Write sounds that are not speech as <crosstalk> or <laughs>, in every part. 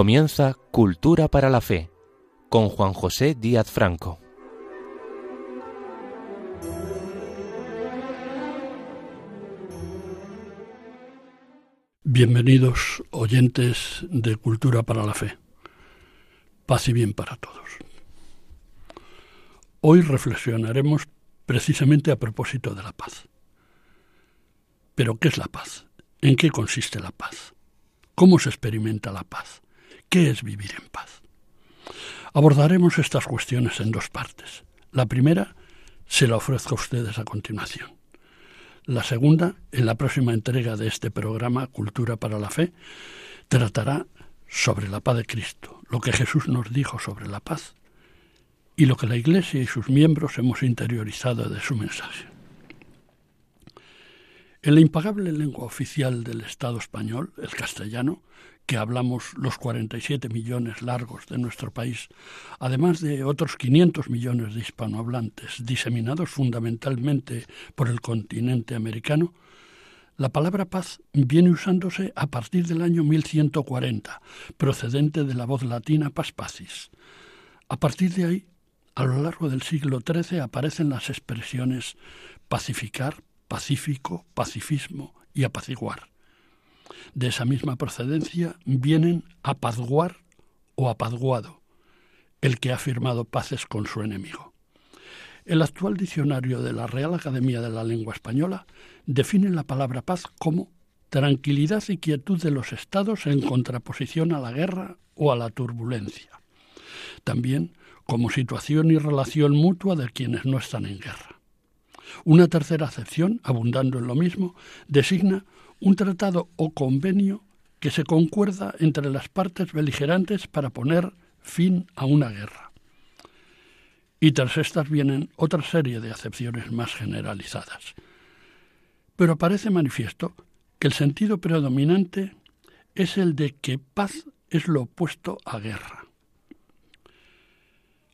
Comienza Cultura para la Fe con Juan José Díaz Franco. Bienvenidos oyentes de Cultura para la Fe. Paz y bien para todos. Hoy reflexionaremos precisamente a propósito de la paz. Pero ¿qué es la paz? ¿En qué consiste la paz? ¿Cómo se experimenta la paz? ¿Qué es vivir en paz? Abordaremos estas cuestiones en dos partes. La primera se la ofrezco a ustedes a continuación. La segunda, en la próxima entrega de este programa Cultura para la Fe, tratará sobre la paz de Cristo, lo que Jesús nos dijo sobre la paz y lo que la Iglesia y sus miembros hemos interiorizado de su mensaje. En la impagable lengua oficial del Estado español, el castellano, que hablamos los 47 millones largos de nuestro país, además de otros 500 millones de hispanohablantes diseminados fundamentalmente por el continente americano, la palabra paz viene usándose a partir del año 1140, procedente de la voz latina paz pacis. A partir de ahí, a lo largo del siglo XIII aparecen las expresiones pacificar, pacífico, pacifismo y apaciguar de esa misma procedencia vienen apazguar o apazguado, el que ha firmado paces con su enemigo. El actual diccionario de la Real Academia de la Lengua Española define la palabra paz como tranquilidad y quietud de los estados en contraposición a la guerra o a la turbulencia. También como situación y relación mutua de quienes no están en guerra. Una tercera acepción, abundando en lo mismo, designa un tratado o convenio que se concuerda entre las partes beligerantes para poner fin a una guerra. Y tras estas vienen otra serie de acepciones más generalizadas. Pero parece manifiesto que el sentido predominante es el de que paz es lo opuesto a guerra.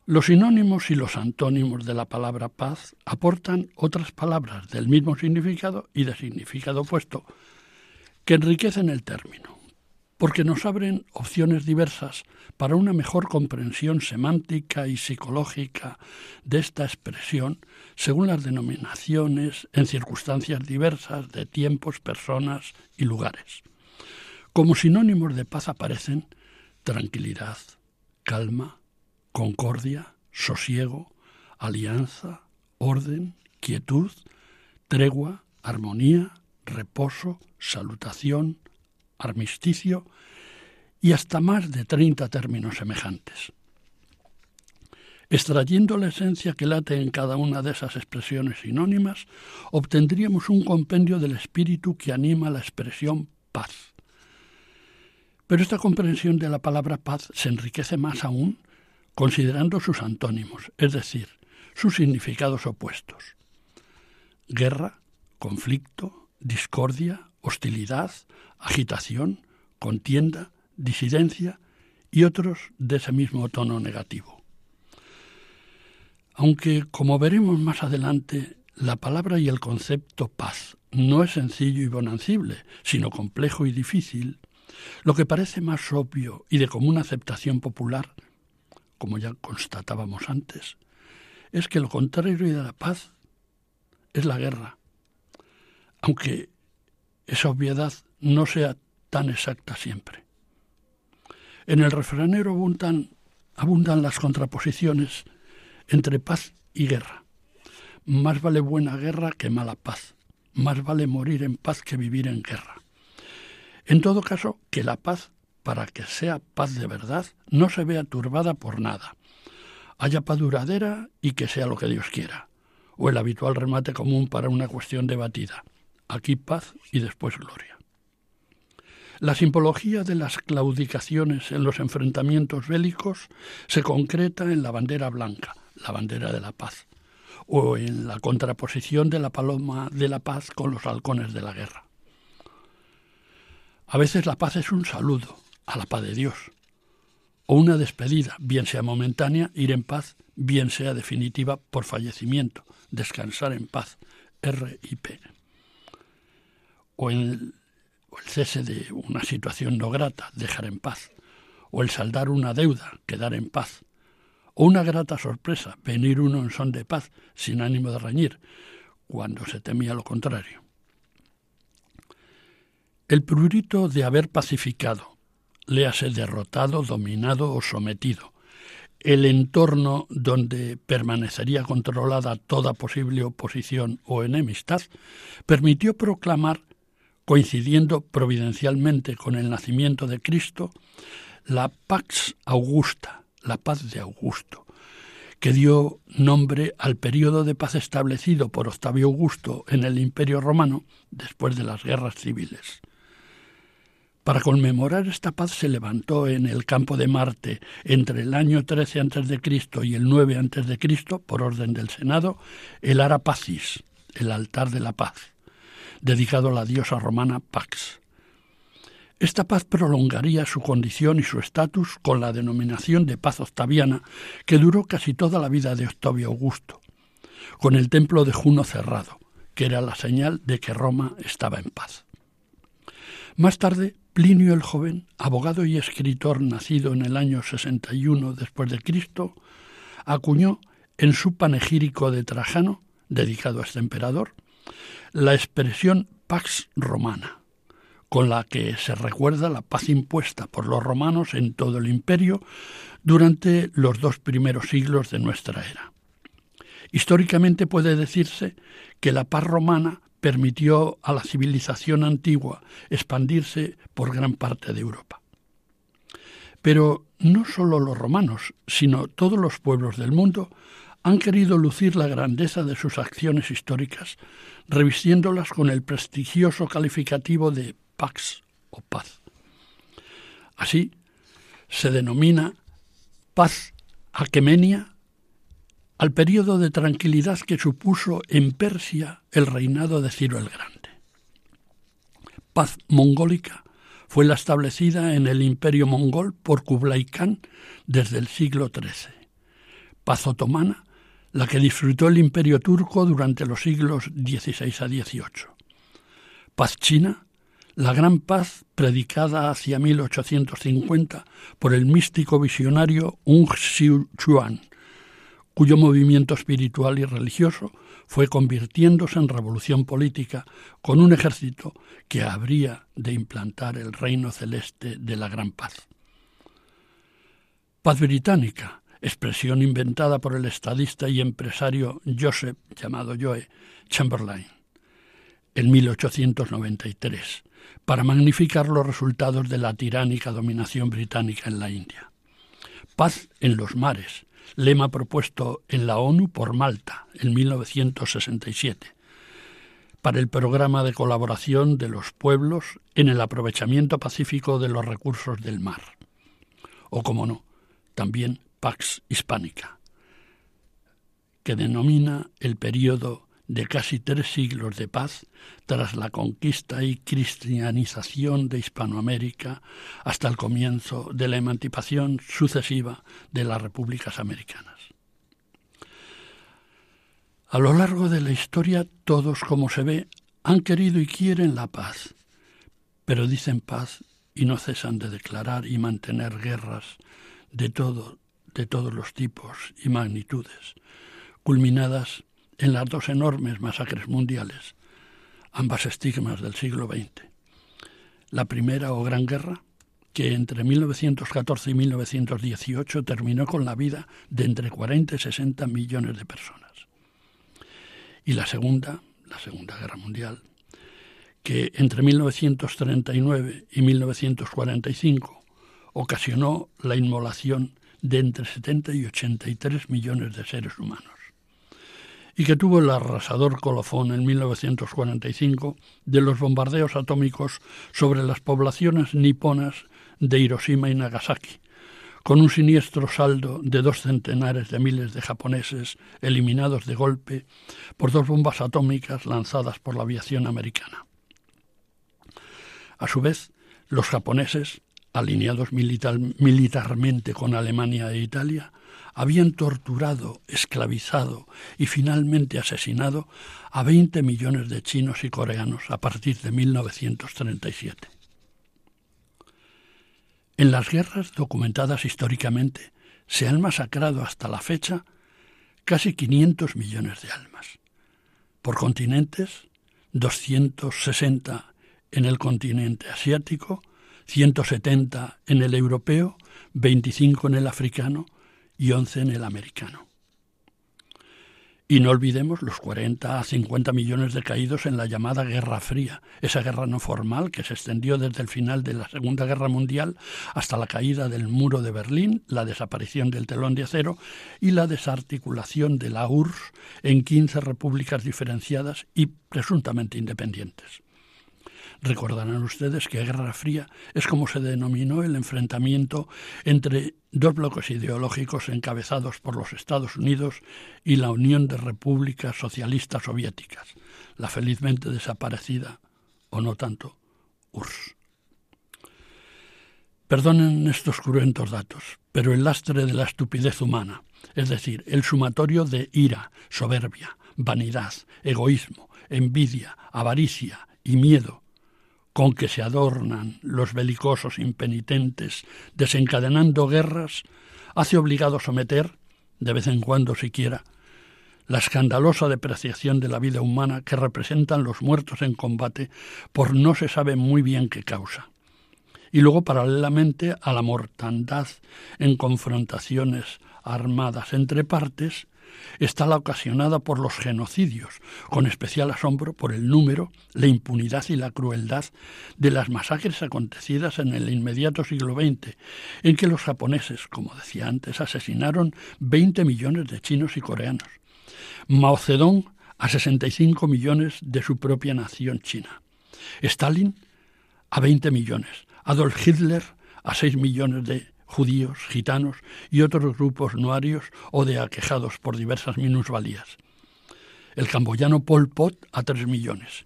Los sinónimos y los antónimos de la palabra paz aportan otras palabras del mismo significado y de significado opuesto, que enriquecen el término, porque nos abren opciones diversas para una mejor comprensión semántica y psicológica de esta expresión según las denominaciones en circunstancias diversas de tiempos, personas y lugares. Como sinónimos de paz aparecen tranquilidad, calma, concordia, sosiego, alianza, orden, quietud, tregua, armonía, reposo, salutación, armisticio y hasta más de 30 términos semejantes. Extrayendo la esencia que late en cada una de esas expresiones sinónimas, obtendríamos un compendio del espíritu que anima la expresión paz. Pero esta comprensión de la palabra paz se enriquece más aún considerando sus antónimos, es decir, sus significados opuestos. Guerra, conflicto, discordia, hostilidad, agitación, contienda, disidencia y otros de ese mismo tono negativo. Aunque, como veremos más adelante, la palabra y el concepto paz no es sencillo y bonancible, sino complejo y difícil, lo que parece más obvio y de común aceptación popular, como ya constatábamos antes, es que lo contrario de la paz es la guerra, aunque esa obviedad no sea tan exacta siempre. En el refranero abundan, abundan las contraposiciones entre paz y guerra. Más vale buena guerra que mala paz. Más vale morir en paz que vivir en guerra. En todo caso, que la paz, para que sea paz de verdad, no se vea turbada por nada. Haya paz duradera y que sea lo que Dios quiera. O el habitual remate común para una cuestión debatida aquí paz y después gloria. La simbología de las claudicaciones en los enfrentamientos bélicos se concreta en la bandera blanca, la bandera de la paz, o en la contraposición de la paloma de la paz con los halcones de la guerra. A veces la paz es un saludo a la paz de Dios, o una despedida, bien sea momentánea, ir en paz, bien sea definitiva por fallecimiento, descansar en paz, R.I.P o el, cese de una situación no grata, dejar en paz, o el saldar una deuda, quedar en paz, o una grata sorpresa, venir uno en son de paz, sin ánimo de reñir, cuando se temía lo contrario. El prurito de haber pacificado, léase derrotado, dominado o sometido, el entorno donde permanecería controlada toda posible oposición o enemistad, permitió proclamar, coincidiendo providencialmente con el nacimiento de Cristo, la Pax Augusta, la paz de Augusto, que dio nombre al periodo de paz establecido por Octavio Augusto en el Imperio Romano después de las guerras civiles. Para conmemorar esta paz se levantó en el campo de Marte entre el año 13 a.C. y el 9 a.C., por orden del Senado, el Ara Pacis, el altar de la paz, dedicado a la diosa romana Pax. Esta paz prolongaría su condición y su estatus con la denominación de paz octaviana, que duró casi toda la vida de Octavio Augusto, con el templo de Juno cerrado, que era la señal de que Roma estaba en paz. Más tarde, Plinio el joven, abogado y escritor nacido en el año 61 después de Cristo, acuñó en su panegírico de Trajano, dedicado a este emperador, la expresión pax romana, con la que se recuerda la paz impuesta por los romanos en todo el imperio durante los dos primeros siglos de nuestra era. Históricamente puede decirse que la paz romana permitió a la civilización antigua expandirse por gran parte de Europa. Pero no solo los romanos, sino todos los pueblos del mundo han querido lucir la grandeza de sus acciones históricas, revistiéndolas con el prestigioso calificativo de pax o paz. Así se denomina paz aquemenia al periodo de tranquilidad que supuso en Persia el reinado de Ciro el Grande. Paz mongólica fue la establecida en el imperio mongol por Kublai Khan desde el siglo XIII. Paz otomana, la que disfrutó el imperio turco durante los siglos XVI a XVIII. Paz china, la gran paz predicada hacia 1850 por el místico visionario Ung Chuan, cuyo movimiento espiritual y religioso fue convirtiéndose en revolución política con un ejército que habría de implantar el reino celeste de la gran paz. Paz británica, expresión inventada por el estadista y empresario Joseph, llamado Joe, Chamberlain, en 1893, para magnificar los resultados de la tiránica dominación británica en la India. Paz en los mares, lema propuesto en la ONU por Malta en 1967, para el programa de colaboración de los pueblos en el aprovechamiento pacífico de los recursos del mar. O, como no, también Pax Hispánica, que denomina el periodo de casi tres siglos de paz tras la conquista y cristianización de Hispanoamérica hasta el comienzo de la emancipación sucesiva de las repúblicas americanas. A lo largo de la historia todos, como se ve, han querido y quieren la paz, pero dicen paz y no cesan de declarar y mantener guerras de todo, de todos los tipos y magnitudes, culminadas en las dos enormes masacres mundiales, ambas estigmas del siglo XX. La primera o Gran Guerra, que entre 1914 y 1918 terminó con la vida de entre 40 y 60 millones de personas. Y la segunda, la Segunda Guerra Mundial, que entre 1939 y 1945 ocasionó la inmolación de entre 70 y 83 millones de seres humanos y que tuvo el arrasador colofón en 1945 de los bombardeos atómicos sobre las poblaciones niponas de Hiroshima y Nagasaki, con un siniestro saldo de dos centenares de miles de japoneses eliminados de golpe por dos bombas atómicas lanzadas por la aviación americana. A su vez, los japoneses, alineados militarmente con Alemania e Italia, habían torturado, esclavizado y finalmente asesinado a 20 millones de chinos y coreanos a partir de 1937. En las guerras documentadas históricamente se han masacrado hasta la fecha casi 500 millones de almas. Por continentes, 260 en el continente asiático, 170 en el europeo, 25 en el africano y 11 en el americano. Y no olvidemos los 40 a 50 millones de caídos en la llamada Guerra Fría, esa guerra no formal que se extendió desde el final de la Segunda Guerra Mundial hasta la caída del muro de Berlín, la desaparición del telón de acero y la desarticulación de la URSS en 15 repúblicas diferenciadas y presuntamente independientes. Recordarán ustedes que Guerra Fría es como se denominó el enfrentamiento entre dos bloques ideológicos encabezados por los Estados Unidos y la Unión de Repúblicas Socialistas Soviéticas, la felizmente desaparecida, o no tanto, URSS. Perdonen estos cruentos datos, pero el lastre de la estupidez humana, es decir, el sumatorio de ira, soberbia, vanidad, egoísmo, envidia, avaricia y miedo, con que se adornan los belicosos impenitentes desencadenando guerras, hace obligado someter, de vez en cuando siquiera, la escandalosa depreciación de la vida humana que representan los muertos en combate por no se sabe muy bien qué causa. Y luego, paralelamente a la mortandad en confrontaciones armadas entre partes, está la ocasionada por los genocidios, con especial asombro por el número, la impunidad y la crueldad de las masacres acontecidas en el inmediato siglo XX, en que los japoneses, como decía antes, asesinaron 20 millones de chinos y coreanos. Mao Zedong a 65 millones de su propia nación china. Stalin a 20 millones. Adolf Hitler a 6 millones de judíos, gitanos y otros grupos noarios o de aquejados por diversas minusvalías. El camboyano Pol Pot a tres millones,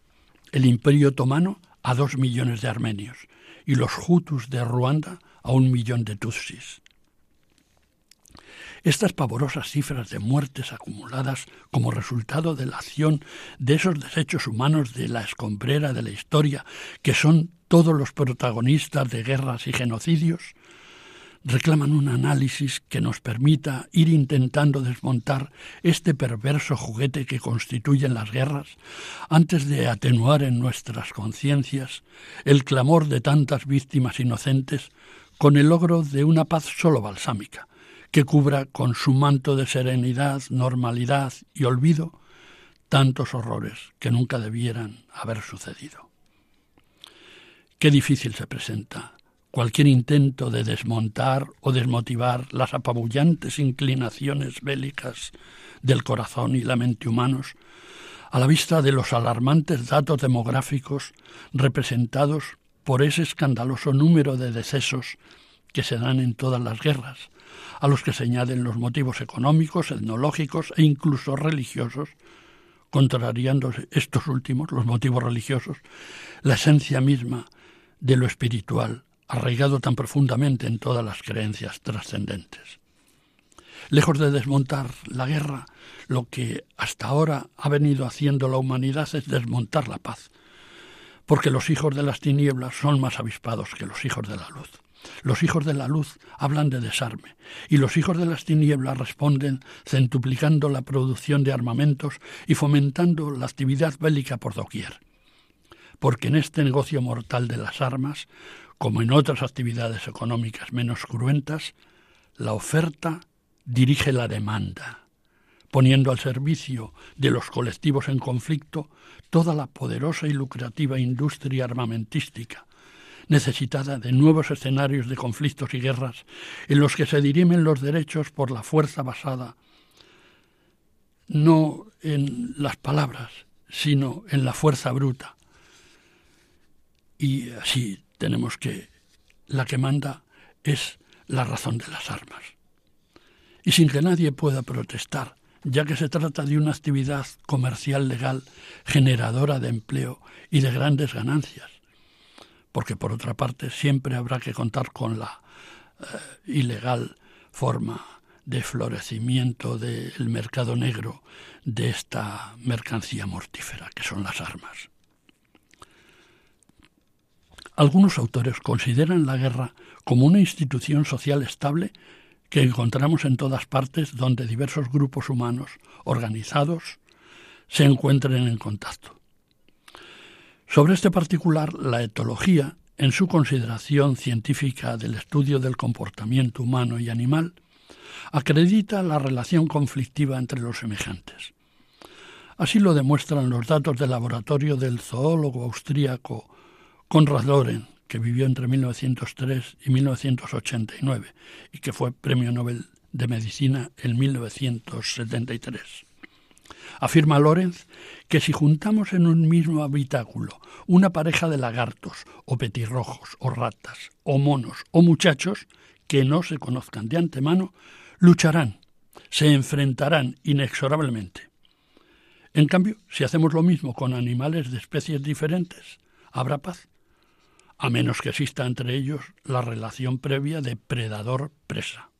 el Imperio Otomano a dos millones de armenios y los Hutus de Ruanda a un millón de Tutsis. Estas pavorosas cifras de muertes acumuladas como resultado de la acción de esos desechos humanos de la escombrera de la historia, que son todos los protagonistas de guerras y genocidios, reclaman un análisis que nos permita ir intentando desmontar este perverso juguete que constituyen las guerras antes de atenuar en nuestras conciencias el clamor de tantas víctimas inocentes con el logro de una paz solo balsámica, que cubra con su manto de serenidad, normalidad y olvido tantos horrores que nunca debieran haber sucedido. Qué difícil se presenta cualquier intento de desmontar o desmotivar las apabullantes inclinaciones bélicas del corazón y la mente humanos, a la vista de los alarmantes datos demográficos representados por ese escandaloso número de decesos que se dan en todas las guerras, a los que se añaden los motivos económicos, etnológicos e incluso religiosos, contrariando estos últimos, los motivos religiosos, la esencia misma de lo espiritual arraigado tan profundamente en todas las creencias trascendentes. Lejos de desmontar la guerra, lo que hasta ahora ha venido haciendo la humanidad es desmontar la paz, porque los hijos de las tinieblas son más avispados que los hijos de la luz. Los hijos de la luz hablan de desarme y los hijos de las tinieblas responden centuplicando la producción de armamentos y fomentando la actividad bélica por doquier. Porque en este negocio mortal de las armas como en otras actividades económicas menos cruentas, la oferta dirige la demanda, poniendo al servicio de los colectivos en conflicto toda la poderosa y lucrativa industria armamentística, necesitada de nuevos escenarios de conflictos y guerras en los que se dirimen los derechos por la fuerza basada no en las palabras, sino en la fuerza bruta. Y así tenemos que la que manda es la razón de las armas. Y sin que nadie pueda protestar, ya que se trata de una actividad comercial legal generadora de empleo y de grandes ganancias, porque por otra parte siempre habrá que contar con la eh, ilegal forma de florecimiento del mercado negro de esta mercancía mortífera que son las armas. Algunos autores consideran la guerra como una institución social estable que encontramos en todas partes donde diversos grupos humanos organizados se encuentren en contacto. Sobre este particular, la etología, en su consideración científica del estudio del comportamiento humano y animal, acredita la relación conflictiva entre los semejantes. Así lo demuestran los datos del laboratorio del zoólogo austríaco Konrad Lorenz, que vivió entre 1903 y 1989 y que fue Premio Nobel de Medicina en 1973. Afirma Lorenz que si juntamos en un mismo habitáculo una pareja de lagartos o petirrojos o ratas o monos o muchachos que no se conozcan de antemano, lucharán, se enfrentarán inexorablemente. En cambio, si hacemos lo mismo con animales de especies diferentes, habrá paz, a menos que exista entre ellos la relación previa de predador-presa.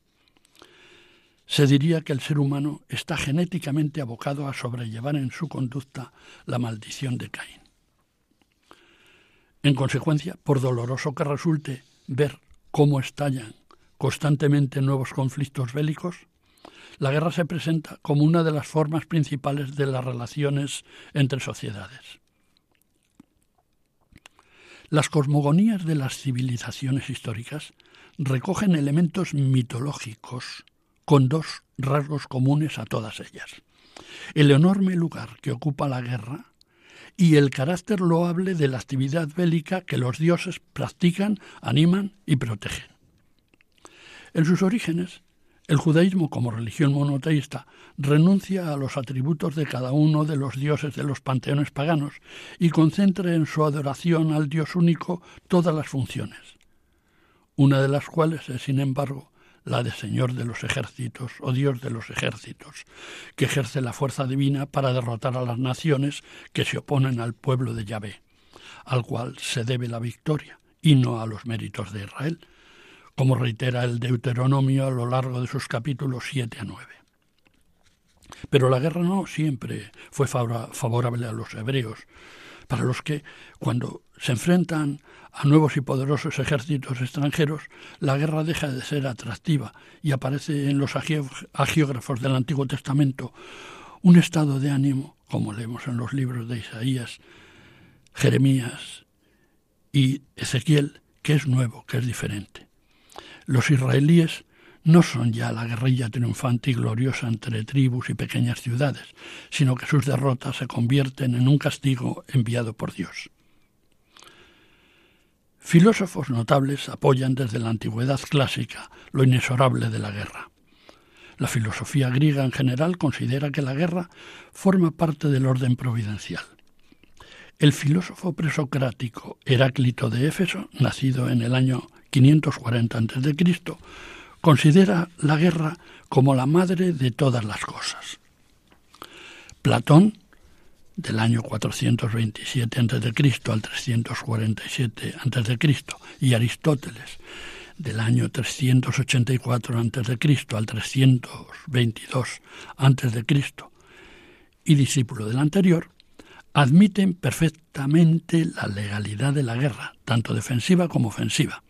Se diría que el ser humano está genéticamente abocado a sobrellevar en su conducta la maldición de Caín. En consecuencia, por doloroso que resulte ver cómo estallan constantemente nuevos conflictos bélicos, la guerra se presenta como una de las formas principales de las relaciones entre sociedades. Las cosmogonías de las civilizaciones históricas recogen elementos mitológicos con dos rasgos comunes a todas ellas. El enorme lugar que ocupa la guerra y el carácter loable de la actividad bélica que los dioses practican, animan y protegen. En sus orígenes, el judaísmo como religión monoteísta renuncia a los atributos de cada uno de los dioses de los panteones paganos y concentra en su adoración al Dios único todas las funciones, una de las cuales es, sin embargo, la de Señor de los ejércitos o Dios de los ejércitos, que ejerce la fuerza divina para derrotar a las naciones que se oponen al pueblo de Yahvé, al cual se debe la victoria y no a los méritos de Israel, como reitera el Deuteronomio a lo largo de sus capítulos 7 a 9. Pero la guerra no siempre fue favorable a los hebreos, para los que, cuando se enfrentan a nuevos y poderosos ejércitos extranjeros, la guerra deja de ser atractiva y aparece en los agiógrafos del Antiguo Testamento un estado de ánimo, como leemos en los libros de Isaías, Jeremías y Ezequiel, que es nuevo, que es diferente. Los israelíes no son ya la guerrilla triunfante y gloriosa entre tribus y pequeñas ciudades, sino que sus derrotas se convierten en un castigo enviado por Dios. Filósofos notables apoyan desde la antigüedad clásica lo inexorable de la guerra. La filosofía griega en general considera que la guerra forma parte del orden providencial. El filósofo presocrático Heráclito de Éfeso, nacido en el año 540 a.C., considera la guerra como la madre de todas las cosas. Platón, del año 427 a.C. al 347 a.C., y Aristóteles, del año 384 a.C. al 322 a.C., y discípulo del anterior, admiten perfectamente la legalidad de la guerra, tanto defensiva como ofensiva,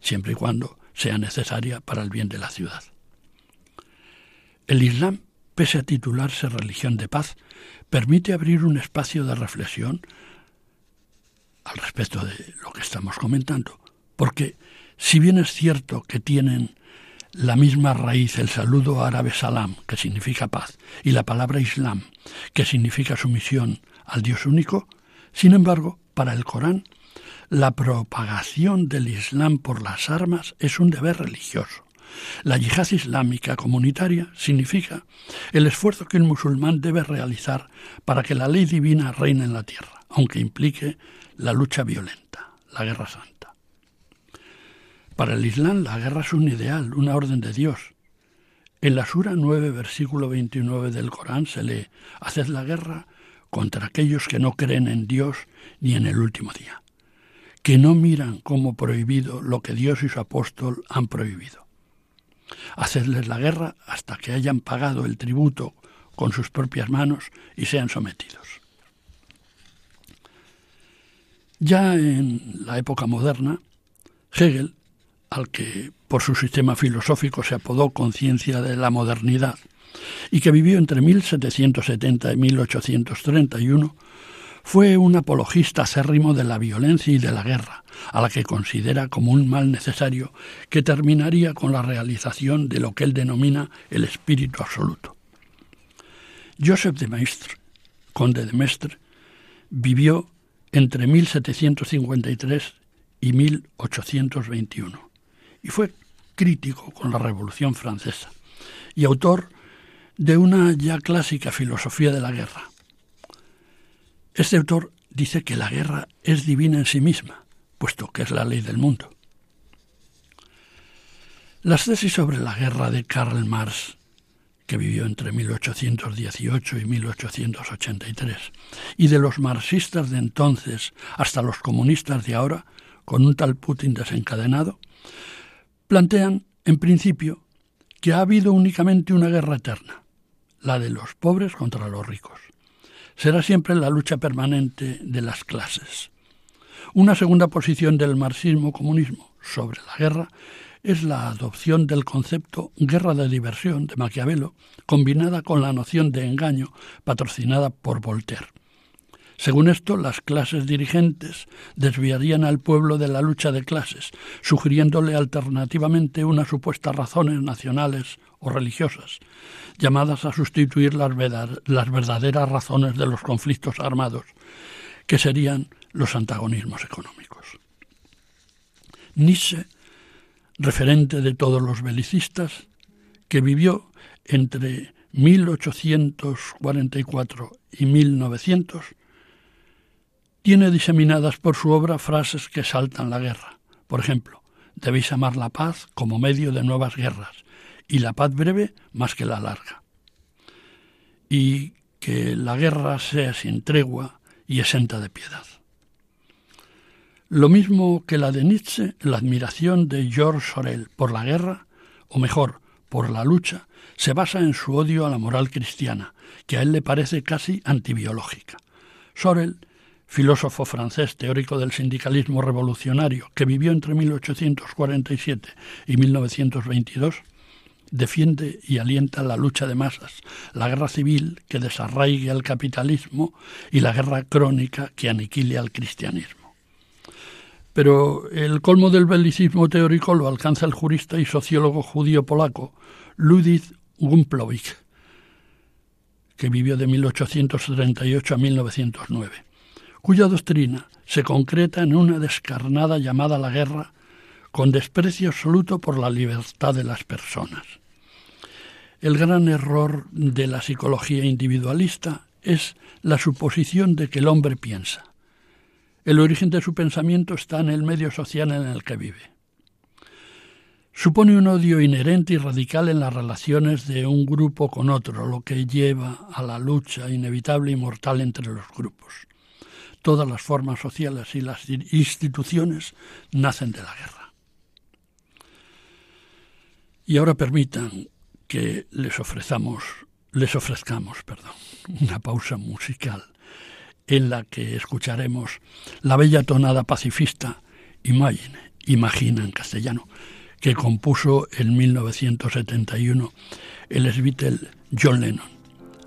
siempre y cuando sea necesaria para el bien de la ciudad. El Islam, pese a titularse religión de paz, permite abrir un espacio de reflexión al respecto de lo que estamos comentando, porque si bien es cierto que tienen la misma raíz el saludo árabe salam, que significa paz, y la palabra islam, que significa sumisión al Dios único, sin embargo, para el Corán, la propagación del Islam por las armas es un deber religioso. La yihad islámica comunitaria significa el esfuerzo que un musulmán debe realizar para que la ley divina reine en la tierra, aunque implique la lucha violenta, la guerra santa. Para el Islam la guerra es un ideal, una orden de Dios. En la Sura 9, versículo 29 del Corán se lee, Haced la guerra contra aquellos que no creen en Dios ni en el último día que no miran como prohibido lo que Dios y su apóstol han prohibido. Hacerles la guerra hasta que hayan pagado el tributo con sus propias manos y sean sometidos. Ya en la época moderna, Hegel, al que por su sistema filosófico se apodó conciencia de la modernidad, y que vivió entre 1770 y 1831, fue un apologista acérrimo de la violencia y de la guerra, a la que considera como un mal necesario que terminaría con la realización de lo que él denomina el espíritu absoluto. Joseph de Maistre, conde de Mestre, vivió entre 1753 y 1821 y fue crítico con la Revolución Francesa y autor de una ya clásica filosofía de la guerra. Este autor dice que la guerra es divina en sí misma, puesto que es la ley del mundo. Las tesis sobre la guerra de Karl Marx, que vivió entre 1818 y 1883, y de los marxistas de entonces hasta los comunistas de ahora, con un tal Putin desencadenado, plantean, en principio, que ha habido únicamente una guerra eterna, la de los pobres contra los ricos. Será siempre la lucha permanente de las clases. Una segunda posición del marxismo-comunismo sobre la guerra es la adopción del concepto guerra de diversión de Maquiavelo, combinada con la noción de engaño patrocinada por Voltaire. Según esto, las clases dirigentes desviarían al pueblo de la lucha de clases, sugiriéndole alternativamente unas supuestas razones nacionales o religiosas, llamadas a sustituir las, verdaderas razones de los conflictos armados, que serían los antagonismos económicos. Nietzsche, referente de todos los belicistas, que vivió entre 1844 y 1900, tiene diseminadas por su obra frases que saltan la guerra. Por ejemplo, debéis amar la paz como medio de nuevas guerras, y la paz breve más que la larga. Y que la guerra sea sin tregua y exenta de piedad. Lo mismo que la de Nietzsche, la admiración de George Sorel por la guerra, o mejor, por la lucha, se basa en su odio a la moral cristiana, que a él le parece casi antibiológica. Sorel filósofo francés teórico del sindicalismo revolucionario que vivió entre 1847 y 1922, defiende y alienta la lucha de masas, la guerra civil que desarraigue al capitalismo y la guerra crónica que aniquile al cristianismo. Pero el colmo del belicismo teórico lo alcanza el jurista y sociólogo judío polaco Ludwig Gumplowicz, que vivió de 1838 a 1909 cuya doctrina se concreta en una descarnada llamada la guerra con desprecio absoluto por la libertad de las personas. El gran error de la psicología individualista es la suposición de que el hombre piensa. El origen de su pensamiento está en el medio social en el que vive. Supone un odio inherente y radical en las relaciones de un grupo con otro, lo que lleva a la lucha inevitable y mortal entre los grupos todas las formas sociales y las instituciones nacen de la guerra. Y ahora permitan que les ofrezcamos, les ofrezcamos, perdón, <laughs> una pausa musical en la que escucharemos la bella tonada pacifista Imagine, Imagina en castellano, que compuso en 1971 el Beatle John Lennon,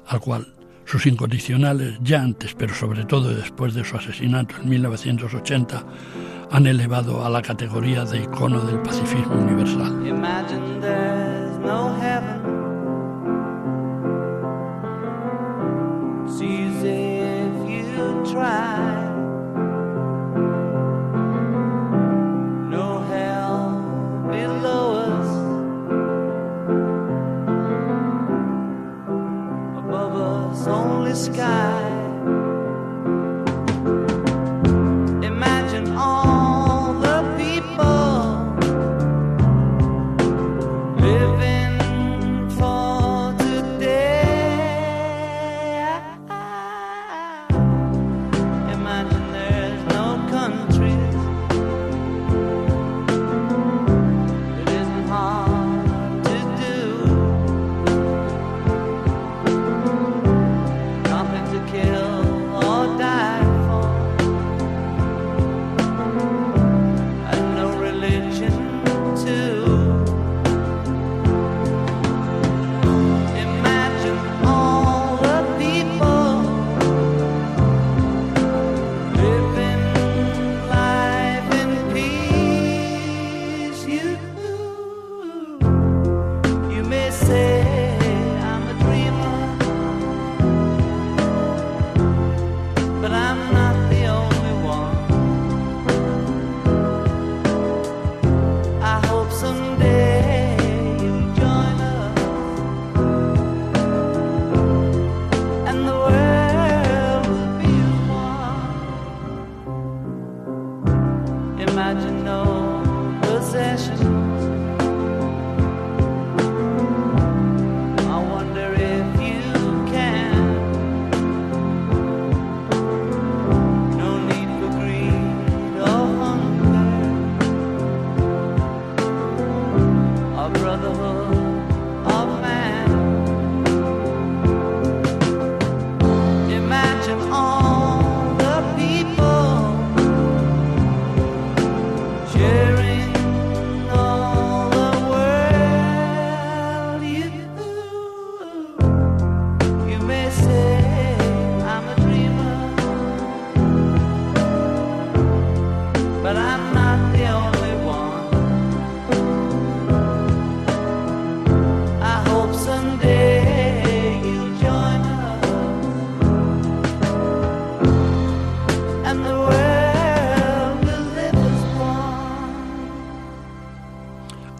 al cual sus incondicionales, ya antes, pero sobre todo después de su asesinato en 1980, han elevado a la categoría de icono del pacifismo universal.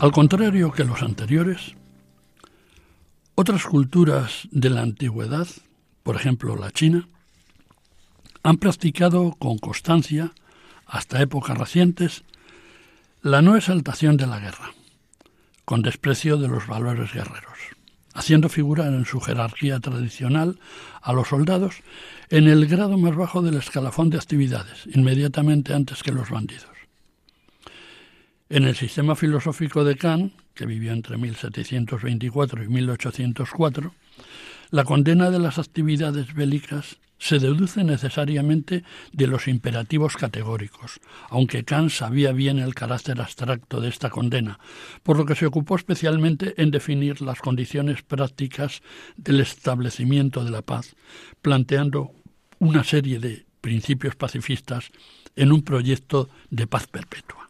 Al contrario que los anteriores, otras culturas de la antigüedad, por ejemplo la China, han practicado con constancia, hasta épocas recientes, la no exaltación de la guerra, con desprecio de los valores guerreros, haciendo figurar en su jerarquía tradicional a los soldados en el grado más bajo del escalafón de actividades, inmediatamente antes que los bandidos. En el sistema filosófico de Kant, que vivió entre 1724 y 1804, la condena de las actividades bélicas se deduce necesariamente de los imperativos categóricos, aunque Kant sabía bien el carácter abstracto de esta condena, por lo que se ocupó especialmente en definir las condiciones prácticas del establecimiento de la paz, planteando una serie de principios pacifistas en un proyecto de paz perpetua.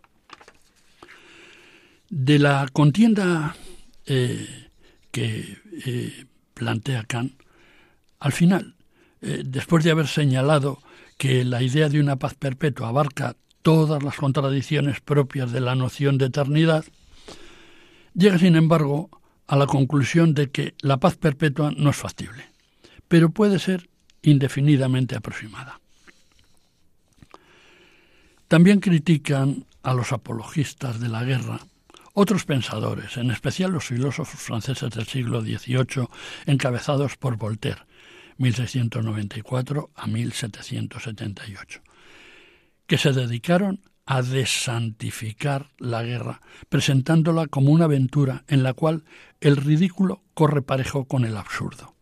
De la contienda eh, que eh, plantea Kant, al final, eh, después de haber señalado que la idea de una paz perpetua abarca todas las contradicciones propias de la noción de eternidad, llega, sin embargo, a la conclusión de que la paz perpetua no es factible, pero puede ser indefinidamente aproximada. También critican a los apologistas de la guerra otros pensadores, en especial los filósofos franceses del siglo XVIII, encabezados por Voltaire, 1694 a 1778, que se dedicaron a desantificar la guerra, presentándola como una aventura en la cual el ridículo corre parejo con el absurdo.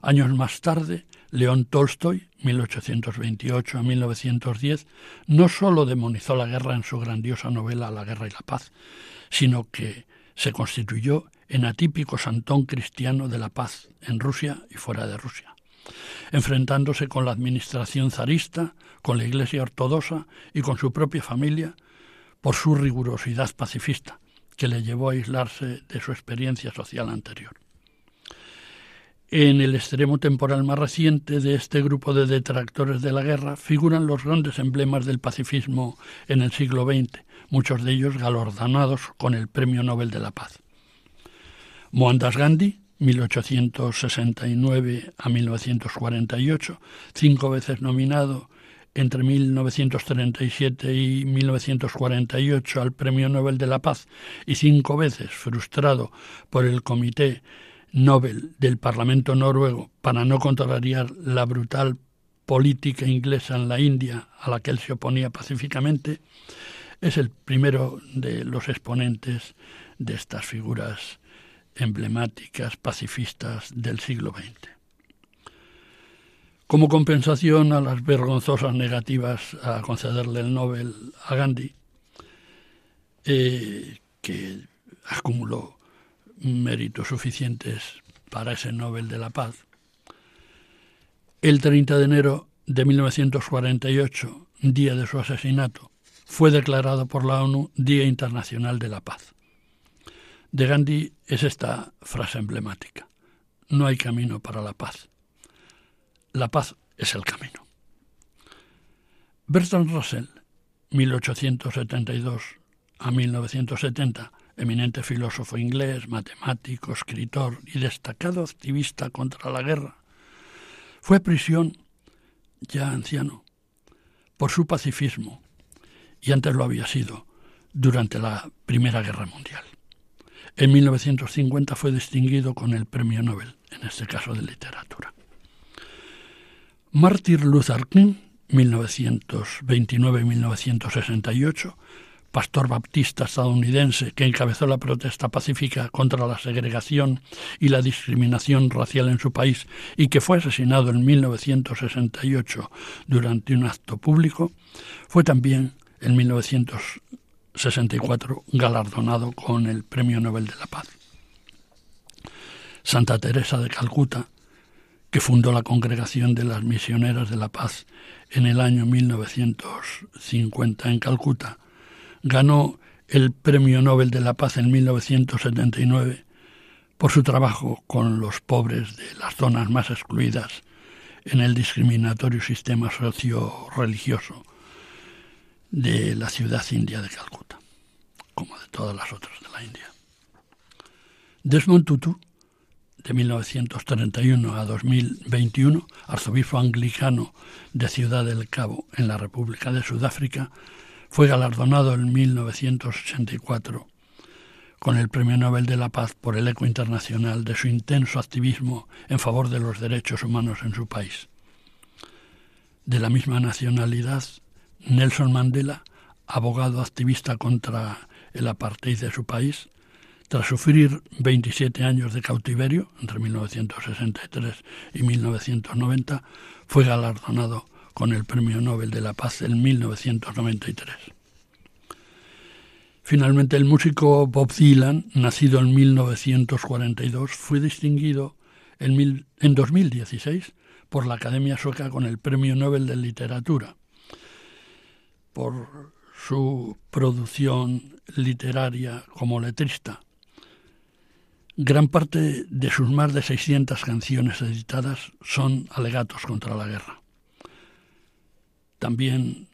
Años más tarde, León Tolstoy, 1828 a 1910, no sólo demonizó la guerra en su grandiosa novela La guerra y la paz, sino que se constituyó en atípico santón cristiano de la paz en Rusia y fuera de Rusia, enfrentándose con la administración zarista, con la Iglesia ortodoxa y con su propia familia por su rigurosidad pacifista, que le llevó a aislarse de su experiencia social anterior. En el extremo temporal más reciente de este grupo de detractores de la guerra figuran los grandes emblemas del pacifismo en el siglo XX, muchos de ellos galardonados con el Premio Nobel de la Paz. Mohandas Gandhi, 1869 a 1948, cinco veces nominado entre 1937 y 1948 al Premio Nobel de la Paz y cinco veces frustrado por el Comité Nobel del Parlamento noruego para no contrariar la brutal política inglesa en la India a la que él se oponía pacíficamente, es el primero de los exponentes de estas figuras emblemáticas pacifistas del siglo XX. Como compensación a las vergonzosas negativas a concederle el Nobel a Gandhi, eh, que acumuló méritos suficientes para ese Nobel de la Paz. El 30 de enero de 1948, día de su asesinato, fue declarado por la ONU Día Internacional de la Paz. De Gandhi es esta frase emblemática. No hay camino para la paz. La paz es el camino. Bertrand Russell, 1872 a 1970, eminente filósofo inglés, matemático, escritor y destacado activista contra la guerra, fue prisión ya anciano por su pacifismo y antes lo había sido durante la Primera Guerra Mundial. En 1950 fue distinguido con el Premio Nobel, en este caso de literatura. Martin Luther King, 1929-1968, pastor baptista estadounidense que encabezó la protesta pacífica contra la segregación y la discriminación racial en su país y que fue asesinado en 1968 durante un acto público, fue también en 1964 galardonado con el Premio Nobel de la Paz. Santa Teresa de Calcuta, que fundó la Congregación de las Misioneras de la Paz en el año 1950 en Calcuta, ganó el Premio Nobel de la Paz en 1979 por su trabajo con los pobres de las zonas más excluidas en el discriminatorio sistema socio-religioso de la ciudad india de Calcuta. como de todas las otras de la India. Desmond Tutu, de 1931 a 2021, arzobispo anglicano de Ciudad del Cabo, en la República de Sudáfrica, fue galardonado en 1984 con el Premio Nobel de la Paz por el eco internacional de su intenso activismo en favor de los derechos humanos en su país. De la misma nacionalidad, Nelson Mandela, abogado activista contra el apartheid de su país, tras sufrir 27 años de cautiverio entre 1963 y 1990, fue galardonado con el Premio Nobel de la Paz en 1993. Finalmente, el músico Bob Dylan, nacido en 1942, fue distinguido en, 2016 por la Academia Sueca con el Premio Nobel de Literatura por su producción literaria como letrista. Gran parte de sus más de 600 canciones editadas son alegatos contra la guerra. También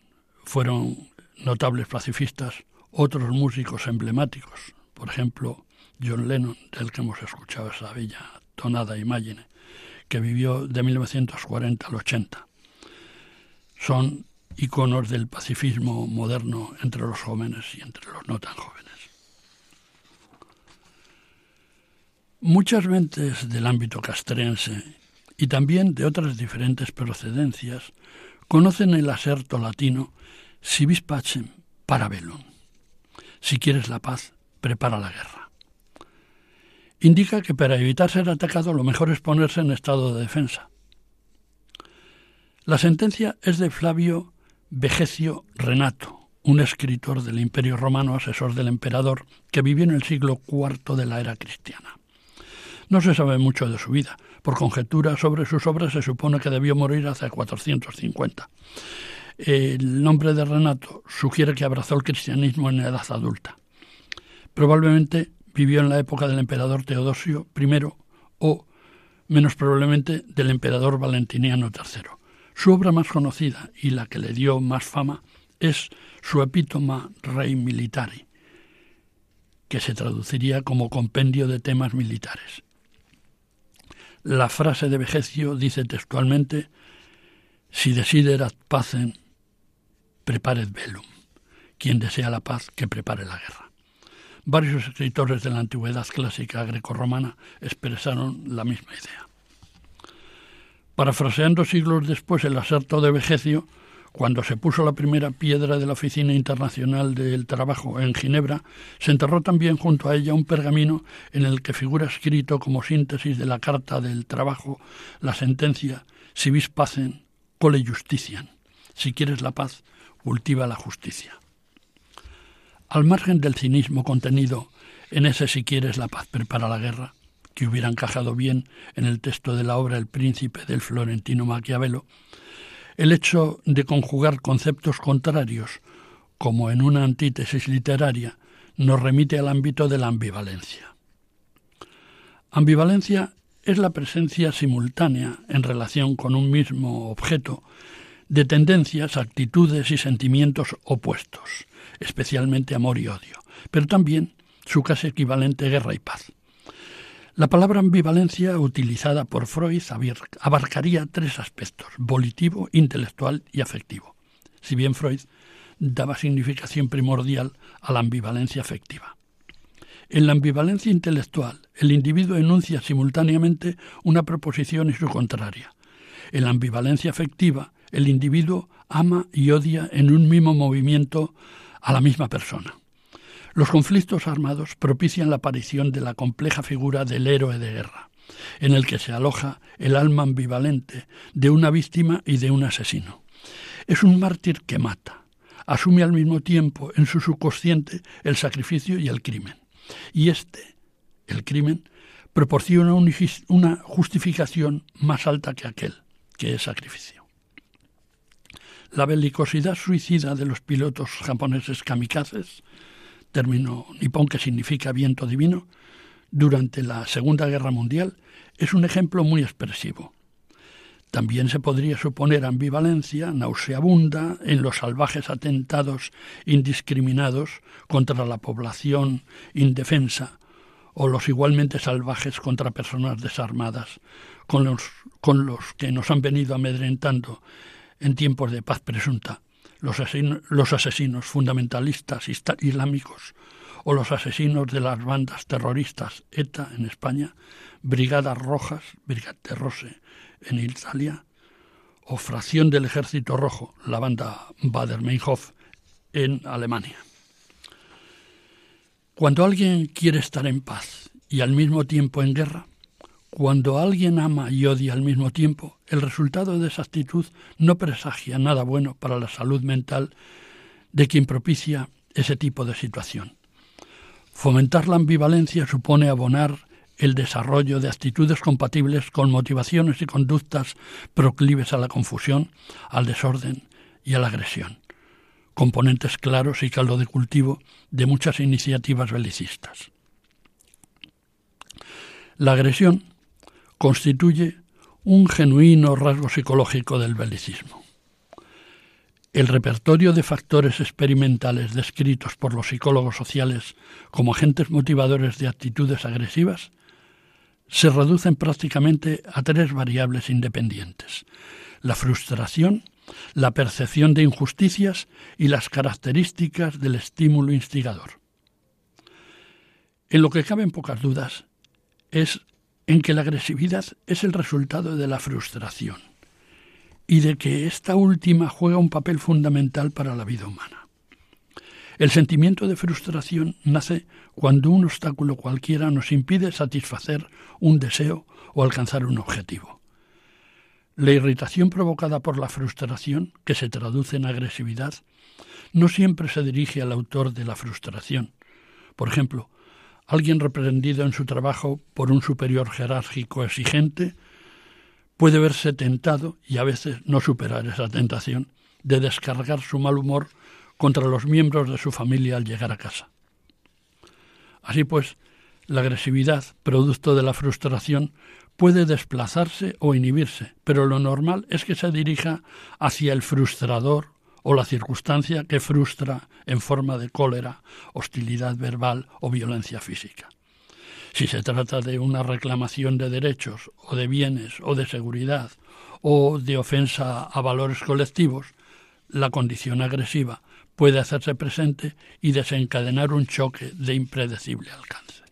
fueron notables pacifistas otros músicos emblemáticos, por ejemplo John Lennon, del que hemos escuchado esa bella tonada Imagine, que vivió de 1940 al 80. Son iconos del pacifismo moderno entre los jóvenes y entre los no tan jóvenes. Muchas mentes del ámbito castrense y también de otras diferentes procedencias conocen el aserto latino si vis pacem para velum. Si quieres la paz, prepara la guerra. Indica que para evitar ser atacado lo mejor es ponerse en estado de defensa. La sentencia es de Flavio Vegecio Renato, un escritor del Imperio Romano, asesor del emperador, que vivió en el siglo IV de la era cristiana. No se sabe mucho de su vida. Por conjetura sobre sus obras se supone que debió morir hace 450. El nombre de Renato sugiere que abrazó el cristianismo en edad adulta. Probablemente vivió en la época del emperador Teodosio I o, menos probablemente, del emperador Valentiniano III. Su obra más conocida y la que le dio más fama es su epítoma Rei Militari, que se traduciría como compendio de temas militares. La frase de Vegecio dice textualmente: Si desiderat pacem, prepared velum. Quien desea la paz, que prepare la guerra. Varios escritores de la antigüedad clásica grecorromana expresaron la misma idea. Parafraseando siglos después el aserto de Vegecio, cuando se puso la primera piedra de la Oficina Internacional del Trabajo en Ginebra, se enterró también junto a ella un pergamino en el que figura escrito como síntesis de la Carta del Trabajo la sentencia Si vis pacem, cole justician. Si quieres la paz, cultiva la justicia. Al margen del cinismo contenido en ese si quieres la paz, prepara la guerra, que hubiera encajado bien en el texto de la obra El príncipe del florentino Maquiavelo, el hecho de conjugar conceptos contrarios, como en una antítesis literaria, nos remite al ámbito de la ambivalencia. Ambivalencia es la presencia simultánea en relación con un mismo objeto de tendencias, actitudes y sentimientos opuestos, especialmente amor y odio, pero también su casi equivalente guerra y paz. La palabra ambivalencia utilizada por Freud abarcaría tres aspectos, volitivo, intelectual y afectivo, si bien Freud daba significación primordial a la ambivalencia afectiva. En la ambivalencia intelectual, el individuo enuncia simultáneamente una proposición y su contraria. En la ambivalencia afectiva, el individuo ama y odia en un mismo movimiento a la misma persona. Los conflictos armados propician la aparición de la compleja figura del héroe de guerra, en el que se aloja el alma ambivalente de una víctima y de un asesino. Es un mártir que mata, asume al mismo tiempo en su subconsciente el sacrificio y el crimen. Y este, el crimen, proporciona una justificación más alta que aquel, que es sacrificio. La belicosidad suicida de los pilotos japoneses kamikazes término nipón que significa viento divino, durante la Segunda Guerra Mundial, es un ejemplo muy expresivo. También se podría suponer ambivalencia nauseabunda en los salvajes atentados indiscriminados contra la población indefensa o los igualmente salvajes contra personas desarmadas, con los, con los que nos han venido amedrentando en tiempos de paz presunta, los, asesinos fundamentalistas islámicos o los asesinos de las bandas terroristas ETA en España, Brigadas Rojas, Brigate Rose en Italia, o fracción del Ejército Rojo, la banda Bader-Meinhof en Alemania. Cuando alguien quiere estar en paz y al mismo tiempo en guerra, cuando alguien ama y odia al mismo tiempo, el resultado de esa actitud no presagia nada bueno para la salud mental de quien propicia ese tipo de situación. Fomentar la ambivalencia supone abonar el desarrollo de actitudes compatibles con motivaciones y conductas proclives a la confusión, al desorden y a la agresión, componentes claros y caldo de cultivo de muchas iniciativas belicistas. La agresión constituye un genuino rasgo psicológico del belicismo. El repertorio de factores experimentales descritos por los psicólogos sociales como agentes motivadores de actitudes agresivas se reducen prácticamente a tres variables independientes. La frustración, la percepción de injusticias y las características del estímulo instigador. En lo que caben pocas dudas es en que la agresividad es el resultado de la frustración y de que esta última juega un papel fundamental para la vida humana. El sentimiento de frustración nace cuando un obstáculo cualquiera nos impide satisfacer un deseo o alcanzar un objetivo. La irritación provocada por la frustración, que se traduce en agresividad, no siempre se dirige al autor de la frustración. Por ejemplo, alguien reprendido en su trabajo por un superior jerárquico exigente puede verse tentado, y a veces no superar esa tentación, de descargar su mal humor contra los miembros de su familia al llegar a casa. Así pues, la agresividad, producto de la frustración, puede desplazarse o inhibirse, pero lo normal es que se dirija hacia el frustrador o la circunstancia que frustra en forma de cólera, hostilidad verbal o violencia física. Si se trata de una reclamación de derechos o de bienes o de seguridad o de ofensa a valores colectivos, la condición agresiva puede hacerse presente y desencadenar un choque de impredecible alcance.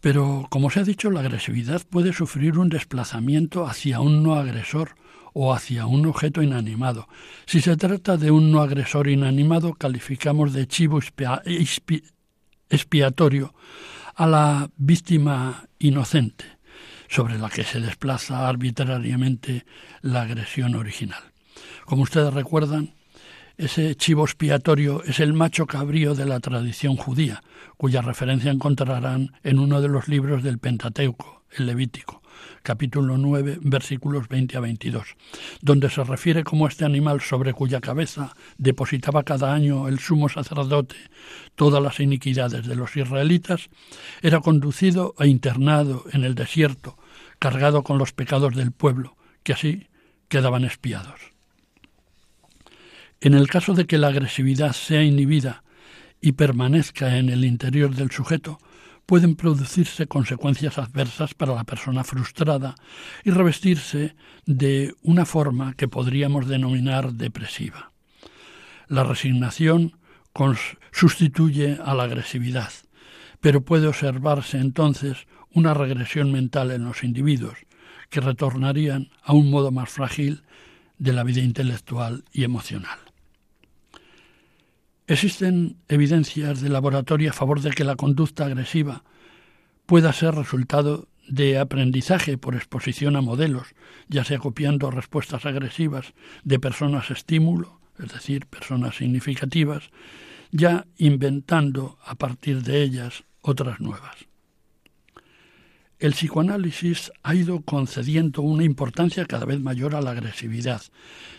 Pero, como se ha dicho, la agresividad puede sufrir un desplazamiento hacia un no agresor o hacia un objeto inanimado. Si se trata de un no agresor inanimado, calificamos de chivo expiatorio a la víctima inocente, sobre la que se desplaza arbitrariamente la agresión original. Como ustedes recuerdan, ese chivo expiatorio es el macho cabrío de la tradición judía, cuya referencia encontrarán en uno de los libros del Pentateuco, el Levítico, capítulo 9, versículos 20 a 22, donde se refiere como este animal sobre cuya cabeza depositaba cada año el sumo sacerdote todas las iniquidades de los israelitas, era conducido e internado en el desierto, cargado con los pecados del pueblo, que así quedaban espiados. En el caso de que la agresividad sea inhibida y permanezca en el interior del sujeto, pueden producirse consecuencias adversas para la persona frustrada y revestirse de una forma que podríamos denominar depresiva. La resignación sustituye a la agresividad, pero puede observarse entonces una regresión mental en los individuos, que retornarían a un modo más frágil de la vida intelectual y emocional. Existen evidencias de laboratorio a favor de que la conducta agresiva pueda ser resultado de aprendizaje por exposición a modelos, ya sea copiando respuestas agresivas de personas estímulo, es decir, personas significativas, ya inventando a partir de ellas otras nuevas el psicoanálisis ha ido concediendo una importancia cada vez mayor a la agresividad,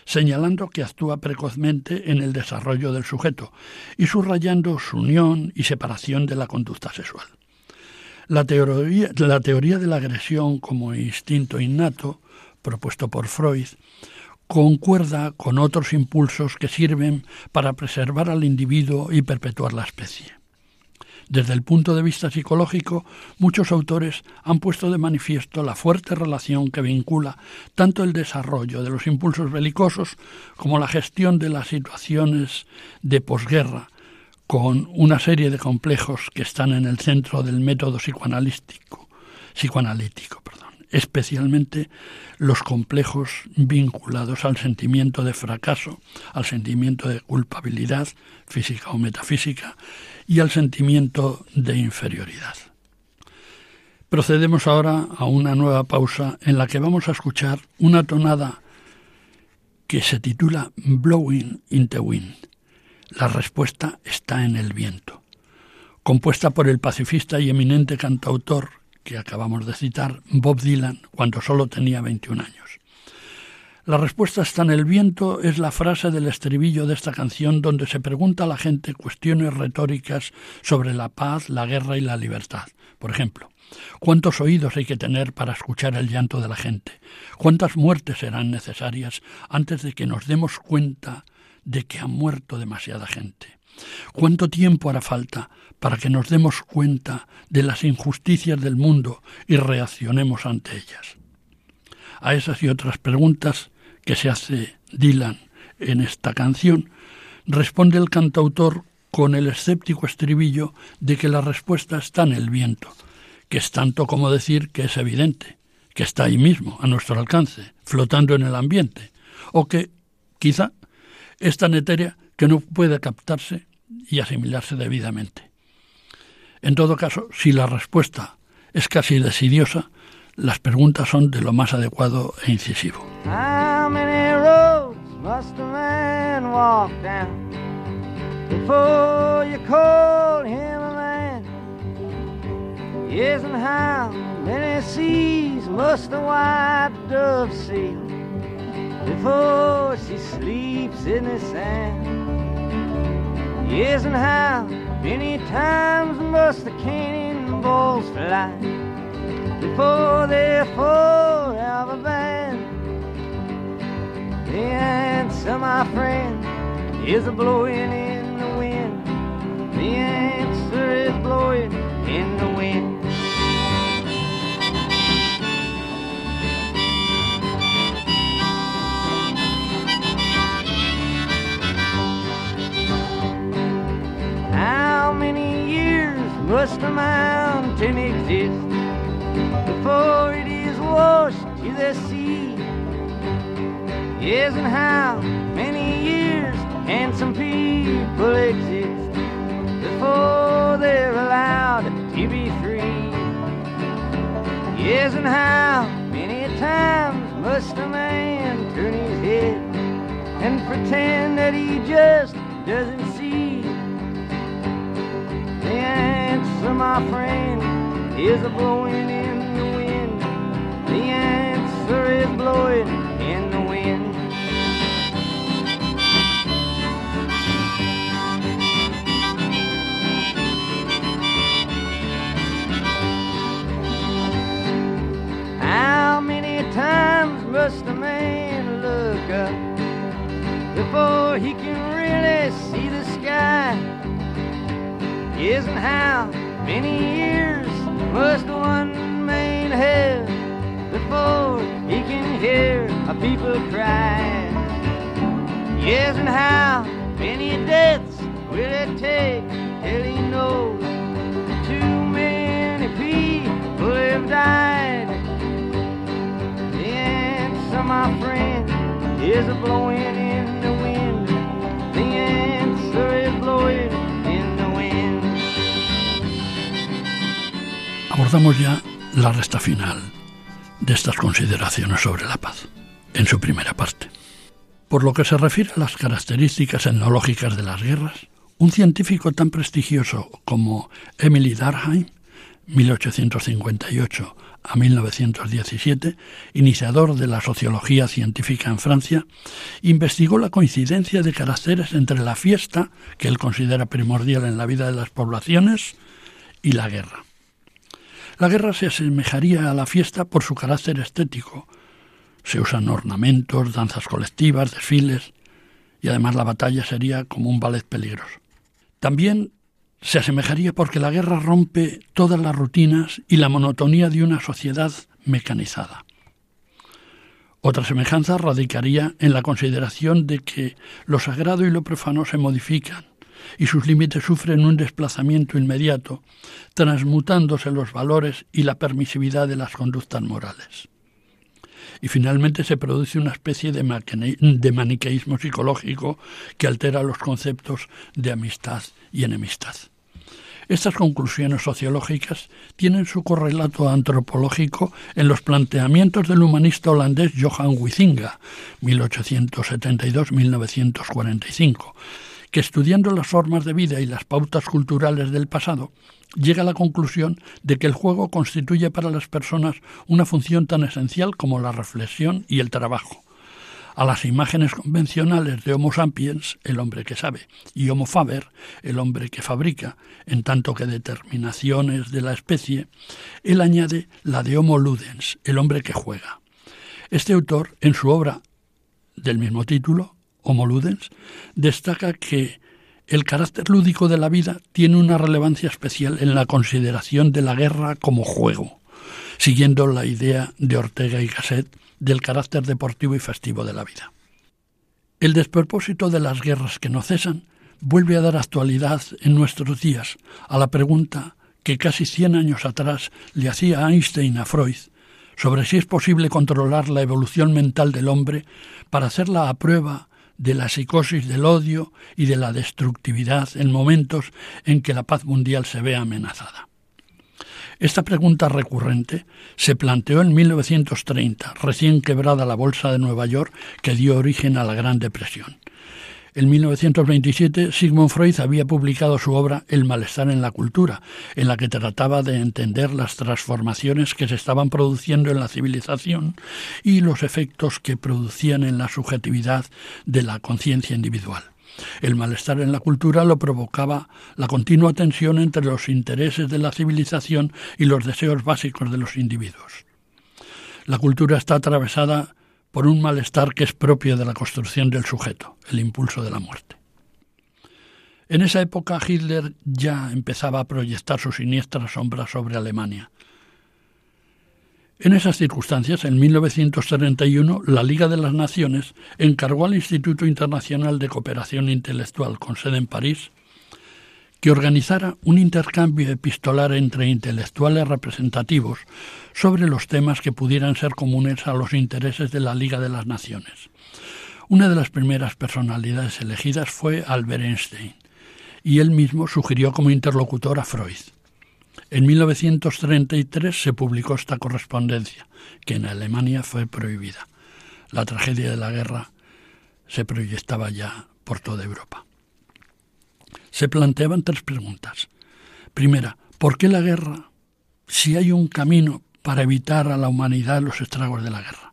señalando que actúa precozmente en el desarrollo del sujeto y subrayando su unión y separación de la conducta sexual. La teoría, la teoría de la agresión como instinto innato, propuesto por Freud, concuerda con otros impulsos que sirven para preservar al individuo y perpetuar la especie. Desde el punto de vista psicológico, muchos autores han puesto de manifiesto la fuerte relación que vincula tanto el desarrollo de los impulsos belicosos como la gestión de las situaciones de posguerra, con una serie de complejos que están en el centro del método psicoanalítico, psicoanalítico perdón, especialmente los complejos vinculados al sentimiento de fracaso, al sentimiento de culpabilidad, física o metafísica, y al sentimiento de inferioridad. Procedemos ahora a una nueva pausa en la que vamos a escuchar una tonada que se titula Blowing in the Wind. La respuesta está en el viento. Compuesta por el pacifista y eminente cantautor que acabamos de citar, Bob Dylan, cuando solo tenía 21 años. La respuesta está en el viento es la frase del estribillo de esta canción donde se pregunta a la gente cuestiones retóricas sobre la paz, la guerra y la libertad. Por ejemplo, ¿cuántos oídos hay que tener para escuchar el llanto de la gente? ¿Cuántas muertes serán necesarias antes de que nos demos cuenta de que ha muerto demasiada gente? ¿Cuánto tiempo hará falta para que nos demos cuenta de las injusticias del mundo y reaccionemos ante ellas? A esas y otras preguntas que se hace Dylan en esta canción, responde el cantautor con el escéptico estribillo de que la respuesta está en el viento, que es tanto como decir que es evidente, que está ahí mismo, a nuestro alcance, flotando en el ambiente, o que, quizá, es tan etérea que no puede captarse y asimilarse debidamente. En todo caso, si la respuesta es casi desidiosa, las preguntas son de lo más adecuado e incisivo. How many roads must a man walk down before you call him a man? Yes, and how many seas must a white dove sail before she sleeps in the sand? Yes, and how many times must the cannonballs fly? before they're forever banned. The answer, my friend, is a blowing in the wind. The answer is blowing in the wind. How many years must a mountain exist? before it is washed to the sea. Yes, and how many years can some people exist before they're allowed to be free? Yes, and how many times must a man turn his head and pretend that he just doesn't see? The answer, my friend, is a blowing in How many times must a man look up before he can really see the sky? Isn't how many years must one man have before he can hear a people cry. Yes, and how many deaths will it take till he knows too many people have died? My friend, is blowing in the wind. The answer is blowing in the wind. Abordamos ya la resta final de estas consideraciones sobre la paz, en su primera parte. Por lo que se refiere a las características etnológicas de las guerras, un científico tan prestigioso como Emily Durkheim, 1858 a 1917, iniciador de la sociología científica en Francia, investigó la coincidencia de caracteres entre la fiesta, que él considera primordial en la vida de las poblaciones, y la guerra. La guerra se asemejaría a la fiesta por su carácter estético. Se usan ornamentos, danzas colectivas, desfiles, y además la batalla sería como un ballet peligroso. También se asemejaría porque la guerra rompe todas las rutinas y la monotonía de una sociedad mecanizada. Otra semejanza radicaría en la consideración de que lo sagrado y lo profano se modifican y sus límites sufren un desplazamiento inmediato, transmutándose los valores y la permisividad de las conductas morales. Y finalmente se produce una especie de, maniqueísmo psicológico que altera los conceptos de amistad y enemistad. Estas conclusiones sociológicas tienen su correlato antropológico en los planteamientos del humanista holandés Johan Huizinga, 1872-1945, estudiando las formas de vida y las pautas culturales del pasado, llega a la conclusión de que el juego constituye para las personas una función tan esencial como la reflexión y el trabajo, a las imágenes convencionales de Homo sapiens, el hombre que sabe, y Homo faber, el hombre que fabrica, en tanto que determinaciones de la especie, él añade la de Homo ludens, el hombre que juega. Este autor, en su obra del mismo título, Homo ludens, destaca que el carácter lúdico de la vida tiene una relevancia especial en la consideración de la guerra como juego, siguiendo la idea de Ortega y Gasset del carácter deportivo y festivo de la vida. El despropósito de las guerras que no cesan vuelve a dar actualidad en nuestros días a la pregunta que casi cien años atrás le hacía Einstein a Freud sobre si es posible controlar la evolución mental del hombre para hacerla a prueba de la psicosis del odio y de la destructividad en momentos en que la paz mundial se ve amenazada. Esta pregunta recurrente se planteó en 1930, recién quebrada la Bolsa de Nueva York que dio origen a la Gran Depresión. En 1927, Sigmund Freud había publicado su obra El malestar en la cultura, en la que trataba de entender las transformaciones que se estaban produciendo en la civilización y los efectos que producían en la subjetividad de la conciencia individual. El malestar en la cultura lo provocaba la continua tensión entre los intereses de la civilización y los deseos básicos de los individuos. La cultura está atravesada por un malestar que es propio de la construcción del sujeto, el impulso de la muerte. En esa época Hitler ya empezaba a proyectar su siniestra sombra sobre Alemania. En esas circunstancias, en 1931, la Liga de las Naciones encargó al Instituto Internacional de Cooperación Intelectual, con sede en París, que organizara un intercambio epistolar entre intelectuales representativos sobre los temas que pudieran ser comunes a los intereses de la Liga de las Naciones. Una de las primeras personalidades elegidas fue Albert Einstein, y él mismo sugirió como interlocutor a Freud. En 1933 se publicó esta correspondencia, que en Alemania fue prohibida. La tragedia de la guerra se proyectaba ya por toda Europa. Se planteaban tres preguntas. Primera, ¿por qué la guerra si hay un camino para evitar a la humanidad los estragos de la guerra?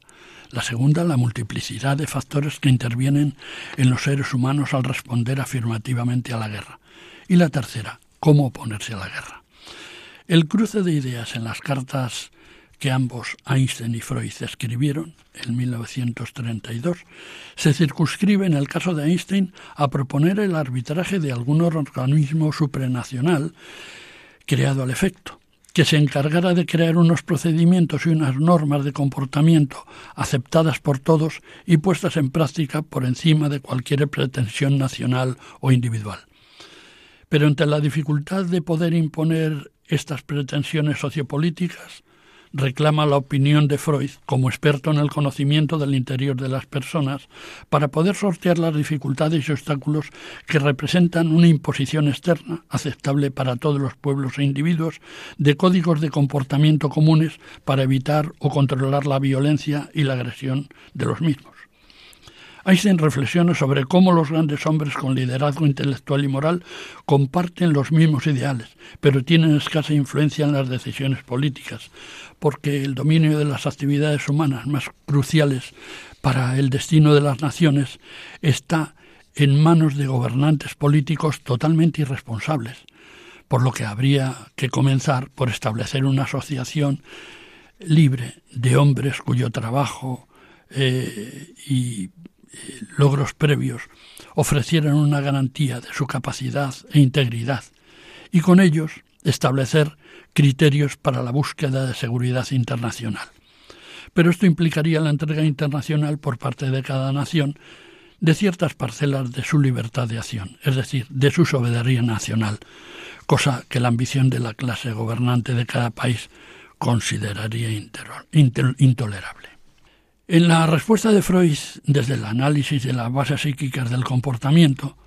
La segunda, la multiplicidad de factores que intervienen en los seres humanos al responder afirmativamente a la guerra. Y la tercera, cómo oponerse a la guerra. El cruce de ideas en las cartas que ambos, Einstein y Freud, escribieron en 1932, se circunscribe en el caso de Einstein a proponer el arbitraje de algún organismo supranacional creado al efecto, que se encargara de crear unos procedimientos y unas normas de comportamiento aceptadas por todos y puestas en práctica por encima de cualquier pretensión nacional o individual. Pero ante la dificultad de poder imponer estas pretensiones sociopolíticas, reclama la opinión de Freud como experto en el conocimiento del interior de las personas para poder sortear las dificultades y obstáculos que representan una imposición externa aceptable para todos los pueblos e individuos de códigos de comportamiento comunes para evitar o controlar la violencia y la agresión de los mismos. Einstein reflexiona sobre cómo los grandes hombres con liderazgo intelectual y moral comparten los mismos ideales, pero tienen escasa influencia en las decisiones políticas, porque el dominio de las actividades humanas más cruciales para el destino de las naciones está en manos de gobernantes políticos totalmente irresponsables, por lo que habría que comenzar por establecer una asociación libre de hombres cuyo trabajo eh, y logros previos ofrecieran una garantía de su capacidad e integridad y con ellos establecer criterios para la búsqueda de seguridad internacional. Pero esto implicaría la entrega internacional por parte de cada nación de ciertas parcelas de su libertad de acción, es decir, de su soberanía nacional, cosa que la ambición de la clase gobernante de cada país consideraría intolerable. En la respuesta de Freud, desde el análisis de las bases psíquicas del comportamiento,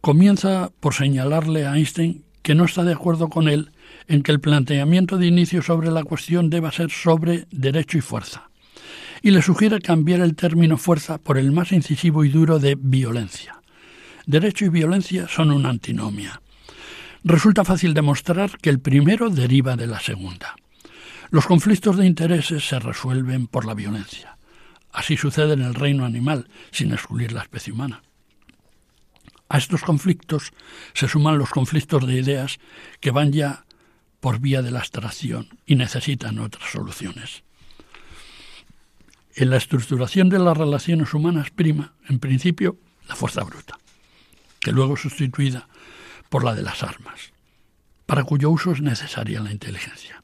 comienza por señalarle a Einstein que no está de acuerdo con él en que el planteamiento de inicio sobre la cuestión deba ser sobre derecho y fuerza, y le sugiere cambiar el término fuerza por el más incisivo y duro de violencia. Derecho y violencia son una antinomia. Resulta fácil demostrar que el primero deriva de la segunda. Los conflictos de intereses se resuelven por la violencia. Así sucede en el reino animal, sin excluir la especie humana. A estos conflictos se suman los conflictos de ideas que van ya por vía de la abstracción y necesitan otras soluciones. En la estructuración de las relaciones humanas prima, en principio, la fuerza bruta, que luego es sustituida por la de las armas, para cuyo uso es necesaria la inteligencia.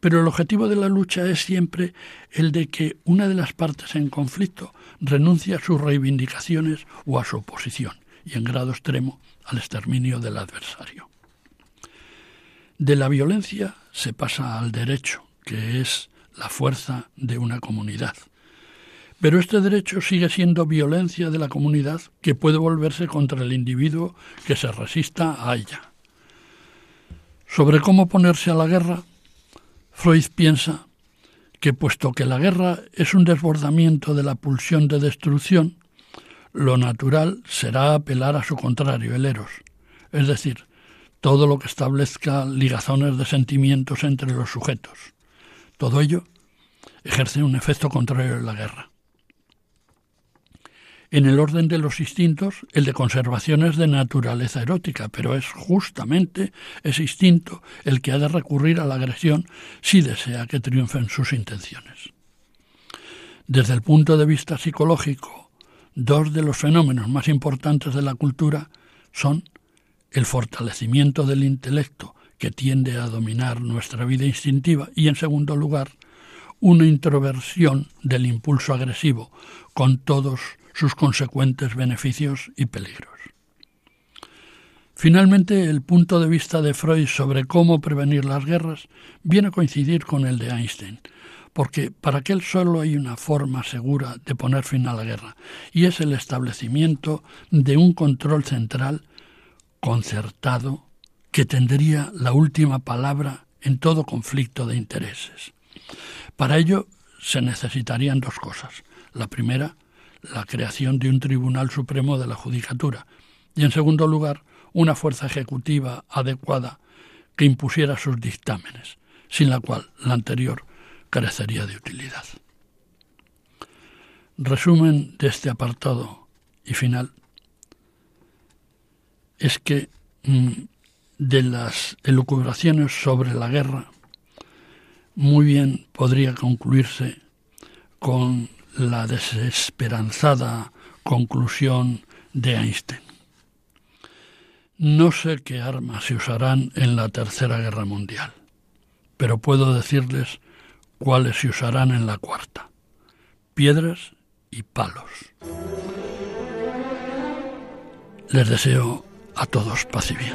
Pero el objetivo de la lucha es siempre el de que una de las partes en conflicto renuncie a sus reivindicaciones o a su oposición, y en grado extremo al exterminio del adversario. De la violencia se pasa al derecho, que es la fuerza de una comunidad. Pero este derecho sigue siendo violencia de la comunidad que puede volverse contra el individuo que se resista a ella. Sobre cómo ponerse a la guerra, Freud piensa que puesto que la guerra es un desbordamiento de la pulsión de destrucción, lo natural será apelar a su contrario, el eros, es decir, todo lo que establezca ligazones de sentimientos entre los sujetos. Todo ello ejerce un efecto contrario en la guerra. En el orden de los instintos, el de conservación es de naturaleza erótica, pero es justamente ese instinto el que ha de recurrir a la agresión si desea que triunfen sus intenciones. Desde el punto de vista psicológico, dos de los fenómenos más importantes de la cultura son el fortalecimiento del intelecto, que tiende a dominar nuestra vida instintiva, y en segundo lugar, una introversión del impulso agresivo, con todos sus consecuentes beneficios y peligros. Finalmente, el punto de vista de Freud sobre cómo prevenir las guerras viene a coincidir con el de Einstein, porque para aquel solo hay una forma segura de poner fin a la guerra, y es el establecimiento de un control central concertado que tendría la última palabra en todo conflicto de intereses. Para ello se necesitarían dos cosas. La primera, la creación de un Tribunal Supremo de la Judicatura y, en segundo lugar, una fuerza ejecutiva adecuada que impusiera sus dictámenes, sin la cual la anterior carecería de utilidad. Resumen de este apartado y final es que mm, de las elucubraciones sobre la guerra muy bien podría concluirse con la desesperanzada conclusión de Einstein. No sé qué armas se usarán en la Tercera Guerra Mundial, pero puedo decirles cuáles se usarán en la Cuarta. Piedras y palos. Les deseo a todos paz y bien.